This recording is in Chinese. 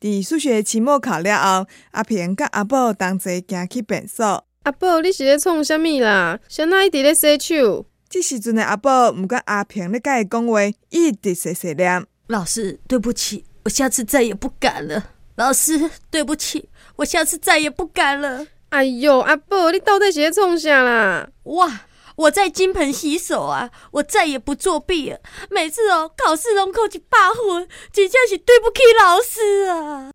伫数学期末考了后，阿平甲阿宝同齐行去便所。阿宝，你是咧创啥物啦？谁哪一直咧洗手？这时阵的阿宝毋管阿平咧甲伊讲话，一直细细念。老师，对不起，我下次再也不敢了。老师，对不起，我下次再也不敢了。哎哟，阿宝，你到底是咧创啥啦？哇，我在金盆洗手啊！我再也不作弊了。每次哦，考试拢考一百分，真正是对不起老师啊！